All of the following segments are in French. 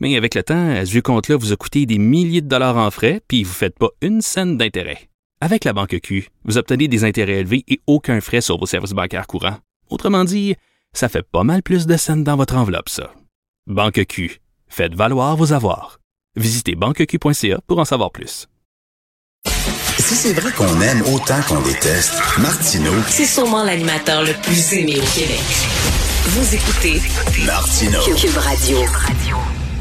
Mais avec le temps, ce vieux compte-là vous a coûté des milliers de dollars en frais, puis vous ne faites pas une scène d'intérêt. Avec la banque Q, vous obtenez des intérêts élevés et aucun frais sur vos services bancaires courants. Autrement dit, ça fait pas mal plus de scènes dans votre enveloppe, ça. Banque Q, faites valoir vos avoirs. Visitez banqueq.ca pour en savoir plus. Si c'est vrai qu'on aime autant qu'on déteste, Martineau, C'est sûrement l'animateur le plus aimé au Québec. Vous écoutez Martineau. Cube Radio.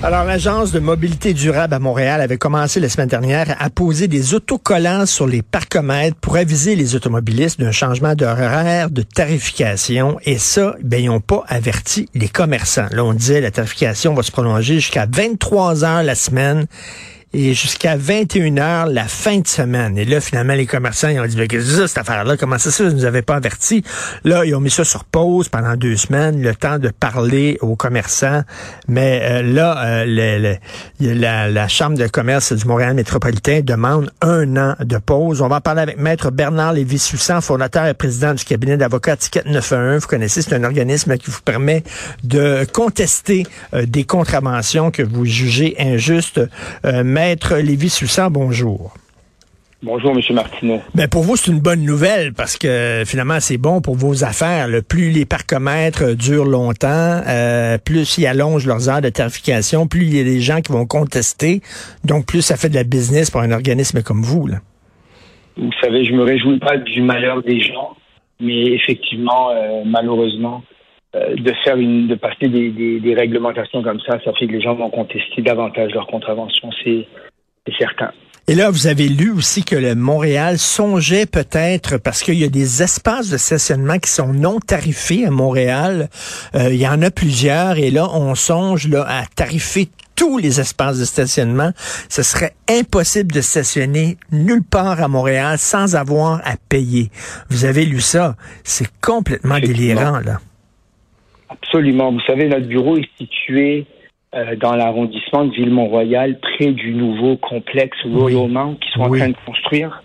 Alors, l'Agence de mobilité durable à Montréal avait commencé la semaine dernière à poser des autocollants sur les parcomètres pour aviser les automobilistes d'un changement d'horaire de tarification. Et ça, ben, ils n'ont pas averti les commerçants. Là, on disait la tarification va se prolonger jusqu'à 23 heures la semaine et jusqu'à 21 heures la fin de semaine. Et là, finalement, les commerçants, ils ont dit, Ben, qu'est-ce que c'est ça, cette affaire-là? Comment ça, ça, vous nous avez pas averti? Là, ils ont mis ça sur pause pendant deux semaines, le temps de parler aux commerçants. Mais euh, là, euh, le- le- la, la Chambre de commerce du Montréal métropolitain demande un an de pause. On va en parler avec Maître Bernard Lévy-Soussan, fondateur et président du cabinet d'avocats Ticket 911. Vous connaissez, c'est un organisme qui vous permet de contester euh, des contraventions que vous jugez injustes. Euh, Maître Lévy-Soussan, bonjour. Bonjour, Monsieur Martineau. Ben pour vous, c'est une bonne nouvelle parce que finalement, c'est bon pour vos affaires. Le plus les parcomètres durent longtemps, euh, plus ils allongent leurs heures de tarification, plus il y a des gens qui vont contester. Donc, plus ça fait de la business pour un organisme comme vous. Là. Vous savez, je me réjouis pas du malheur des gens, mais effectivement, euh, malheureusement, euh, de faire une, de passer des, des, des réglementations comme ça, ça fait que les gens vont contester davantage leurs contraventions, c'est c'est certain. Et là, vous avez lu aussi que le Montréal songeait peut-être, parce qu'il y a des espaces de stationnement qui sont non tarifés à Montréal. Euh, il y en a plusieurs, et là, on songe là, à tarifer tous les espaces de stationnement. Ce serait impossible de stationner nulle part à Montréal sans avoir à payer. Vous avez lu ça. C'est complètement délirant, là. Absolument. Vous savez, notre bureau est situé euh, dans l'arrondissement de Ville-Mont-Royal, près du nouveau complexe Royal Mount qu'ils sont Oui. en train de construire.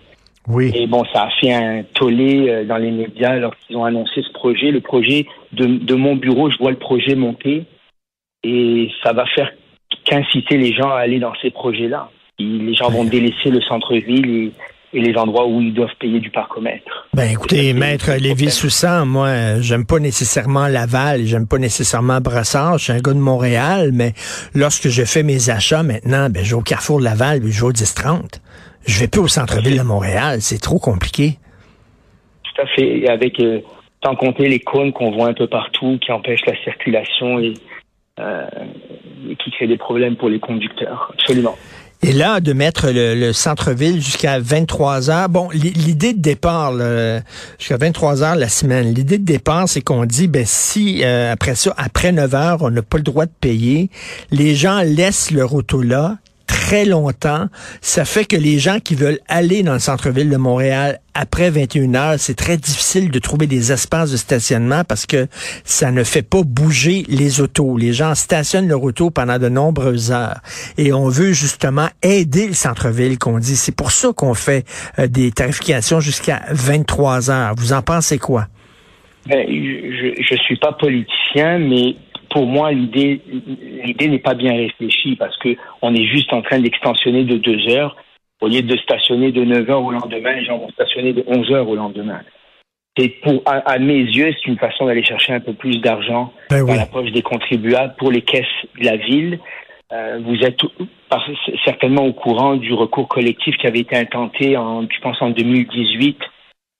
Oui. Et bon, ça a fait un tollé euh, dans les médias lorsqu'ils ont annoncé ce projet. Le projet de, de mon bureau, je vois le projet monter et ça va faire qu'inciter les gens à aller dans ces projets-là. Et Les gens vont délaisser le centre-ville et, et les endroits où ils doivent payer du parcomètre. Ben écoutez, maître c'est- Lévis Soussan, moi, j'aime pas nécessairement Laval, j'aime pas nécessairement Brassard, je suis un gars de Montréal, mais lorsque je fais mes achats maintenant, ben je vais au Carrefour de Laval, puis je vais au 10-30. Je vais plus au centre-ville de Montréal, c'est trop compliqué. Tout à fait. Et avec, euh, sans compter les cônes qu'on voit un peu partout, qui empêchent la circulation et, euh, et qui créent des problèmes pour les conducteurs. Absolument. Et là, de mettre le, le centre-ville jusqu'à 23 heures, bon, l'i- l'idée de départ, jusqu'à 23 heures la semaine, l'idée de départ, c'est qu'on dit, ben si euh, après ça, après 9 heures, on n'a pas le droit de payer, les gens laissent leur auto là très longtemps. Ça fait que les gens qui veulent aller dans le centre-ville de Montréal après 21 heures, c'est très difficile de trouver des espaces de stationnement parce que ça ne fait pas bouger les autos. Les gens stationnent leur auto pendant de nombreuses heures. Et on veut justement aider le centre-ville qu'on dit. C'est pour ça qu'on fait euh, des tarifications jusqu'à 23 heures. Vous en pensez quoi? Ben, je je suis pas politicien, mais pour moi, l'idée l'idée n'est pas bien réfléchie parce que on est juste en train d'extensionner de deux heures. Au lieu de stationner de 9 heures au lendemain, les gens vont stationner de 11 heures au lendemain. Et pour, à, à mes yeux, c'est une façon d'aller chercher un peu plus d'argent Ben oui. la poche des contribuables pour les caisses de la ville. Euh, vous êtes certainement au courant du recours collectif qui avait été intenté en, je pense, en 2018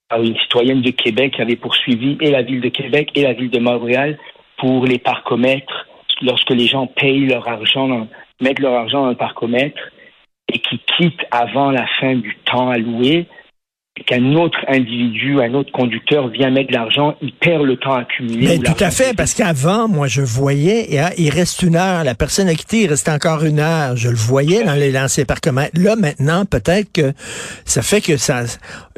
par une citoyenne de Québec qui avait poursuivi et la ville de Québec et la ville de Montréal pour les parcomètres lorsque les gens payent leur argent, mettent leur argent dans le parcomètre et qui quittent avant la fin du temps alloué. Qu'un autre individu, un autre conducteur vient mettre de l'argent, il perd le temps accumulé. Mais tout à fait, parce qu'avant, moi, je voyais, il reste une heure. La personne a quitté, il reste encore une heure. Je le voyais dans les lancers parcomètres. Là, maintenant, peut-être que ça fait que ça,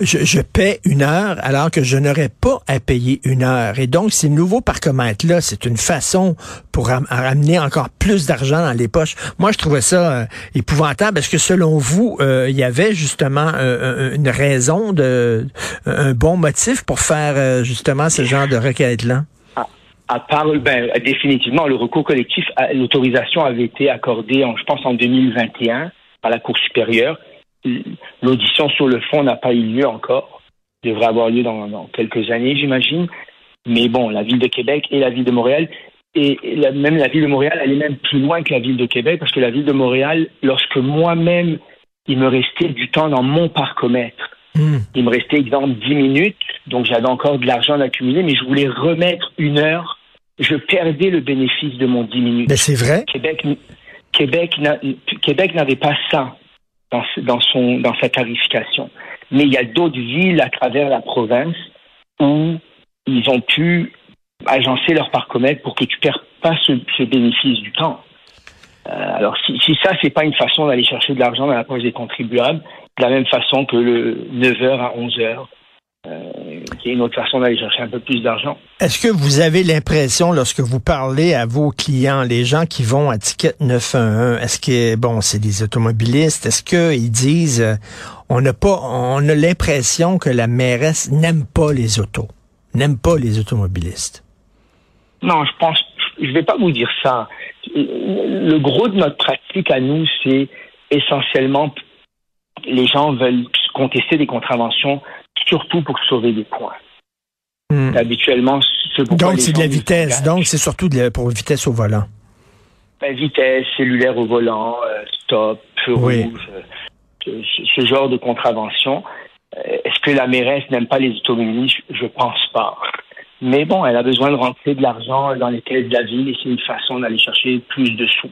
je, je paie une heure alors que je n'aurais pas à payer une heure. Et donc, ces nouveaux parcomètres-là, c'est une façon pour ramener encore plus d'argent dans les poches. Moi, je trouvais ça euh, épouvantable. parce que selon vous, euh, il y avait justement euh, une raison de un bon motif pour faire euh, justement ce genre de requête-là? À part, ben, définitivement, le recours collectif, l'autorisation avait été accordée, en, je pense, en 2021 par la Cour supérieure. L'audition sur le fond n'a pas eu lieu encore. devrait avoir lieu dans, quelques années, j'imagine. Mais bon, la ville de Québec et la ville de Montréal, et même la ville de Montréal, elle est même plus loin que la ville de Québec, parce que la ville de Montréal, lorsque moi-même, il me restait du temps dans mon parcomètre, Il me restait, exemple, 10 minutes, donc j'avais encore de l'argent accumulé, mais je voulais remettre une heure. Je perdais le bénéfice de mon 10 minutes. Mais c'est vrai. Québec, Québec, Québec n'avait pas ça dans, dans, son, dans sa tarification. Mais il y a d'autres villes à travers la province où ils ont pu agencer leur parcomètre pour que tu ne perds pas ce, bénéfice du temps. Euh, alors, si, si ça, c'est pas une façon d'aller chercher de l'argent dans la poche des contribuables, de la même façon que le 9h à 11h, euh, qui est une autre façon d'aller chercher un peu plus d'argent. Est-ce que vous avez l'impression, lorsque vous parlez à vos clients, les gens qui vont à Ticket 911, est-ce que, bon, c'est des automobilistes, est-ce qu'ils disent, euh, on n'a pas, on a l'impression que la mairesse n'aime pas les autos, n'aime pas les automobilistes? Non, je pense, je vais pas vous dire ça. Le gros de notre pratique à nous, c'est essentiellement les gens veulent contester des contraventions surtout pour sauver des points. Hmm. Habituellement, Donc, c'est de la vitesse. Donc, c'est surtout de la, pour vitesse au volant. Ben, vitesse, cellulaire au volant, euh, stop, feu rouge, euh, ce, genre de contravention. Euh, est-ce que la mairesse n'aime pas les automobilistes? Je pense pas. Mais bon, elle a besoin de rentrer de l'argent dans les caisses de la ville et c'est une façon d'aller chercher plus de sous.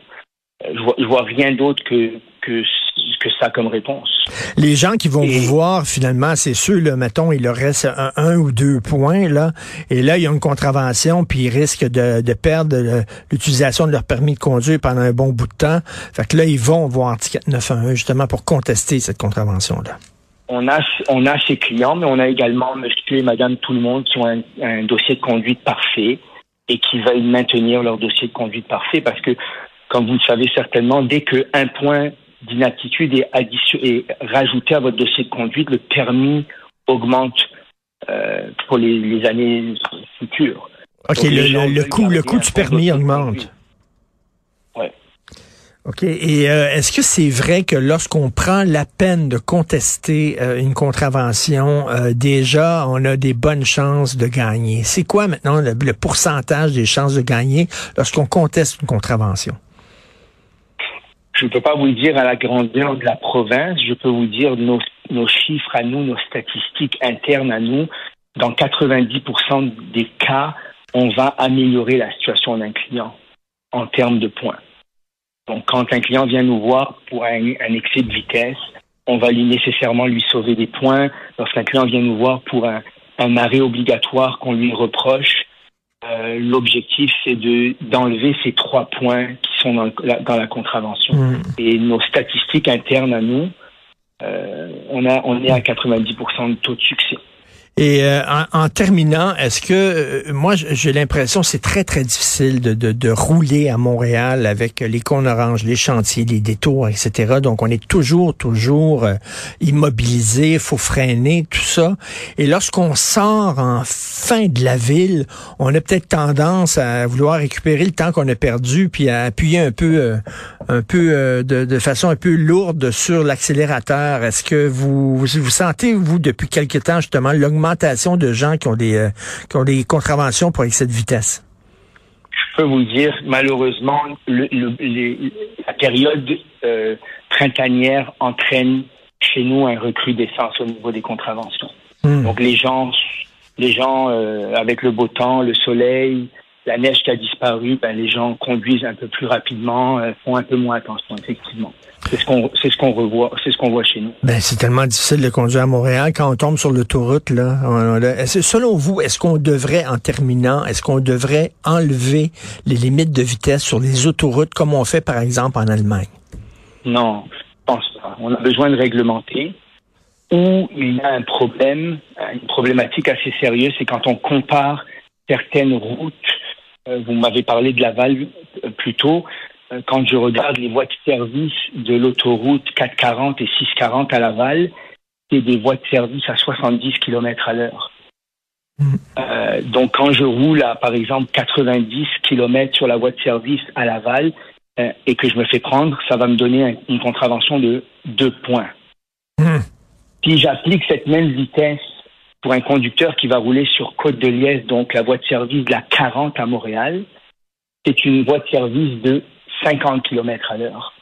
Je vois, vois rien d'autre que, que que ça comme réponse. Les gens qui vont vous voir, finalement, c'est ceux, là, mettons, il leur reste un, ou deux points, là, et là, il y a une contravention, puis ils risquent de, perdre l'utilisation de leur permis de conduire pendant un bon bout de temps. Fait que là, ils vont voir Ticket 911, justement, pour contester cette contravention-là. On a, on a ces clients, mais on a également monsieur et madame tout le monde qui ont un, un dossier de conduite parfait et qui veulent maintenir leur dossier de conduite parfait parce que, comme vous le savez certainement, dès qu'un point d'inaptitude est, est rajouté à votre dossier de conduite, le permis augmente euh, pour les, années futures. OK, le, coût, le coût du permis augmente. Oui. OK. Et euh, est-ce que c'est vrai que lorsqu'on prend la peine de contester euh, une contravention, déjà, on a des bonnes chances de gagner? C'est quoi maintenant le pourcentage des chances de gagner lorsqu'on conteste une contravention? Je ne peux pas vous dire à la grandeur de la province, je peux vous dire nos, nos chiffres à nous, nos statistiques internes à nous. Dans 90% des cas, on va améliorer la situation d'un client en termes de points. Donc, quand un client vient nous voir pour un, un excès de vitesse, on va lui nécessairement lui sauver des points. Lorsqu'un client vient nous voir pour un, un arrêt obligatoire qu'on lui reproche, euh, l'objectif, c'est de d'enlever ces trois points qui sont dans, la, dans la contravention. Hmm. Et nos statistiques internes à nous, euh, on, a, on est à 90% de taux de succès. Et euh, en, terminant, est-ce que euh, moi j'ai l'impression c'est très très difficile de, de, de, rouler à Montréal avec les cônes oranges, les chantiers, les détours, etc. Donc on est toujours toujours euh, immobilisé, faut freiner tout ça. Et lorsqu'on sort en fin de la ville, on a peut-être tendance à vouloir récupérer le temps qu'on a perdu, puis à appuyer un peu un peu de, de, façon un peu lourde sur l'accélérateur. Est-ce que vous, vous sentez vous depuis quelque temps justement l'augmentation de gens qui ont des, euh, qui ont des contraventions pour excès de vitesse? Je peux vous dire, malheureusement, la période euh, printanière entraîne chez nous un recrudescence au niveau des contraventions. Hmm. Donc les gens, les gens euh, avec le beau temps, le soleil, la neige qui a disparu, ben, les gens conduisent un peu plus rapidement, euh, font un peu moins attention, effectivement. C'est ce qu'on c'est ce qu'on revoit, c'est ce qu'on voit chez nous. Ben, c'est tellement difficile de conduire à Montréal quand on tombe sur l'autoroute là. On- on- selon vous, est-ce qu'on devrait en terminant, est-ce qu'on devrait enlever les limites de vitesse sur les autoroutes comme on fait par exemple en Allemagne? Non, je pense pas. On a besoin de réglementer. Où il y a un problème, une problématique assez sérieuse, c'est quand on compare certaines routes. Euh, vous m'avez parlé de Laval euh, plus tôt. Euh, Quand je regarde les voies de service de l'autoroute 440 et 640 à Laval, c'est des voies de service à 70 km à l'heure. Euh, donc quand je roule à, par exemple, 90 km sur la voie de service à Laval euh, et que je me fais prendre, ça va me donner un- une contravention de deux points. Hmm. Si j'applique cette même vitesse pour un conducteur qui va rouler sur Côte de Liesse, donc la voie de service de la 40 à Montréal, c'est une voie de service de 50 km à l'heure.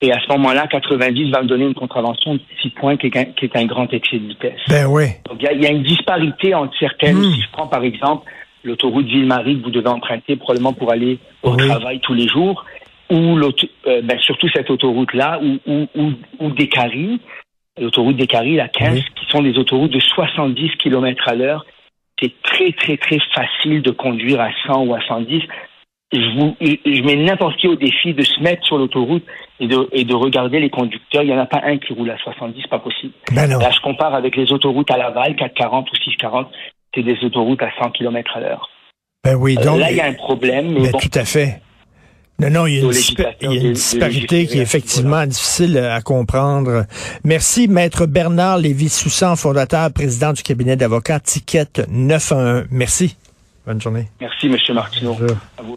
Et à ce moment-là, 90 va me donner une contravention de 6 points qui est un, qui est un grand excès de vitesse. Ben oui. Donc, il y, a- il y a une disparité entre certaines. Mm. Si je prends par exemple l'autoroute Ville-Marie que vous devez emprunter probablement pour aller au Oui. travail tous les jours, ou euh, ben, surtout cette autoroute-là, ou, ou, ou, ou des Caries, l'autoroute des Caries, la 15, Oui. qui sont des autoroutes de 70 km à l'heure. C'est très, très, très facile de conduire à 100 ou à 110. Je, vous, je mets n'importe qui au défi de se mettre sur l'autoroute et de, et de regarder les conducteurs. Il n'y en a pas un qui roule à 70, pas possible. Ben. Là, je compare avec les autoroutes à Laval, 440 ou 640, c'est des autoroutes à 100 km à l'heure. Ben oui. Euh, Donc, Là, il y a un problème, mais ben, bon, tout à fait. Non, non, il y a une, Au dispa- législateur il y a de- une de disparité qui est effectivement difficile à comprendre. Merci, Maître Bernard Lévy-Soussan, fondateur, président du cabinet d'avocats Ticket 911. Merci. Bonne journée. merci, M. Martineau. Bonjour. À vous.